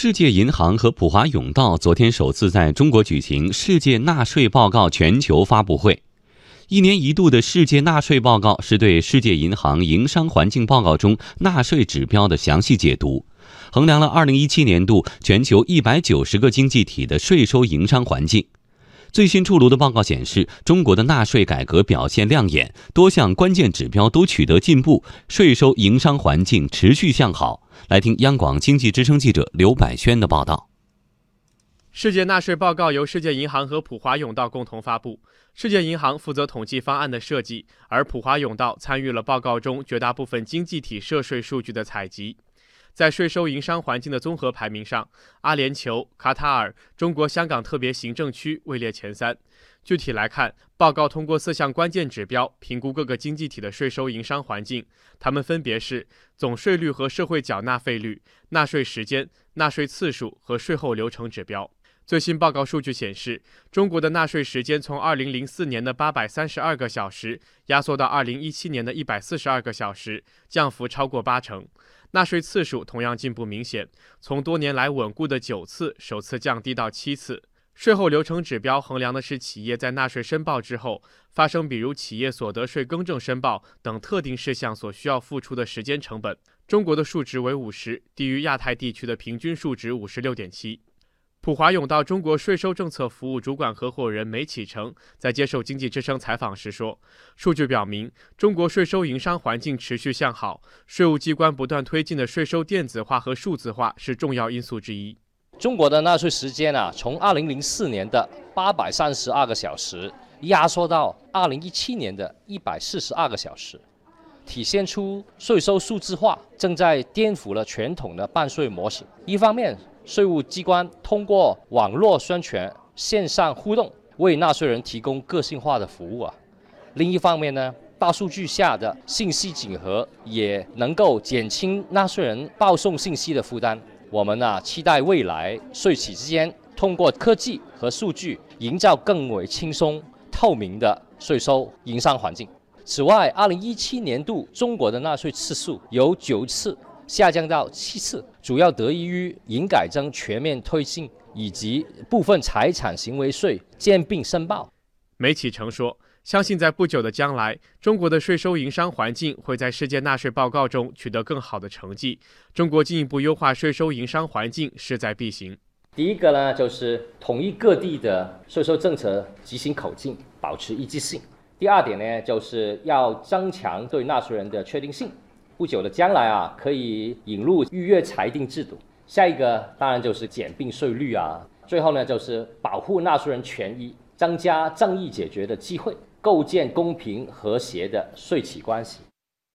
世界银行和普华永道昨天首次在中国举行世界纳税报告全球发布会。一年一度的世界纳税报告是对世界银行营商环境报告中纳税指标的详细解读，衡量了2017年度全球190个经济体的税收营商环境。最新出炉的报告显示，中国的纳税改革表现亮眼，多项关键指标都取得进步，税收营商环境持续向好。来听央广经济之声记者刘百轩的报道。世界纳税报告由世界银行和普华永道共同发布，世界银行负责统计方案的设计，而普华永道参与了报告中绝大部分经济体涉税数据的采集。在税收营商环境的综合排名上，阿联酋、卡塔尔、中国香港特别行政区位列前三。具体来看，报告通过四项关键指标评估各个经济体的税收营商环境，它们分别是总税率和社会缴纳费率、纳税时间、纳税次数和税后流程指标。最新报告数据显示，中国的纳税时间从2004年的832个小时压缩到2017年的142个小时，降幅超过八成。纳税次数同样进步明显，从多年来稳固的九次首次降低到七次。税后流程指标衡量的是企业在纳税申报之后发生，比如企业所得税更正申报等特定事项所需要付出的时间成本。中国的数值为五十，低于亚太地区的平均数值五十六点七。普华永道中国税收政策服务主管合伙人梅启成在接受经济之声采访时说：“数据表明，中国税收营商环境持续向好，税务机关不断推进的税收电子化和数字化是重要因素之一。中国的纳税时间啊，从2004年的832个小时压缩到2017年的142个小时，体现出税收数字化正在颠覆了传统的办税模式。一方面，税务机关通过网络宣传、线上互动，为纳税人提供个性化的服务啊。另一方面呢，大数据下的信息整合也能够减轻纳税人报送信息的负担。我们啊，期待未来税企之间通过科技和数据，营造更为轻松、透明的税收营商环境。此外二零一七年度中国的纳税次数由九次。下降到七次，主要得益于营改增全面推进以及部分财产行为税兼并申报。梅启成说：“相信在不久的将来，中国的税收营商环境会在世界纳税报告中取得更好的成绩。中国进一步优化税收营商环境势在必行。第一个呢，就是统一各地的税收政策执行口径，保持一致性。第二点呢，就是要增强对纳税人的确定性。”不久的将来啊，可以引入预约裁定制度。下一个当然就是减并税率啊。最后呢，就是保护纳税人权益，增加正义解决的机会，构建公平和谐的税企关系。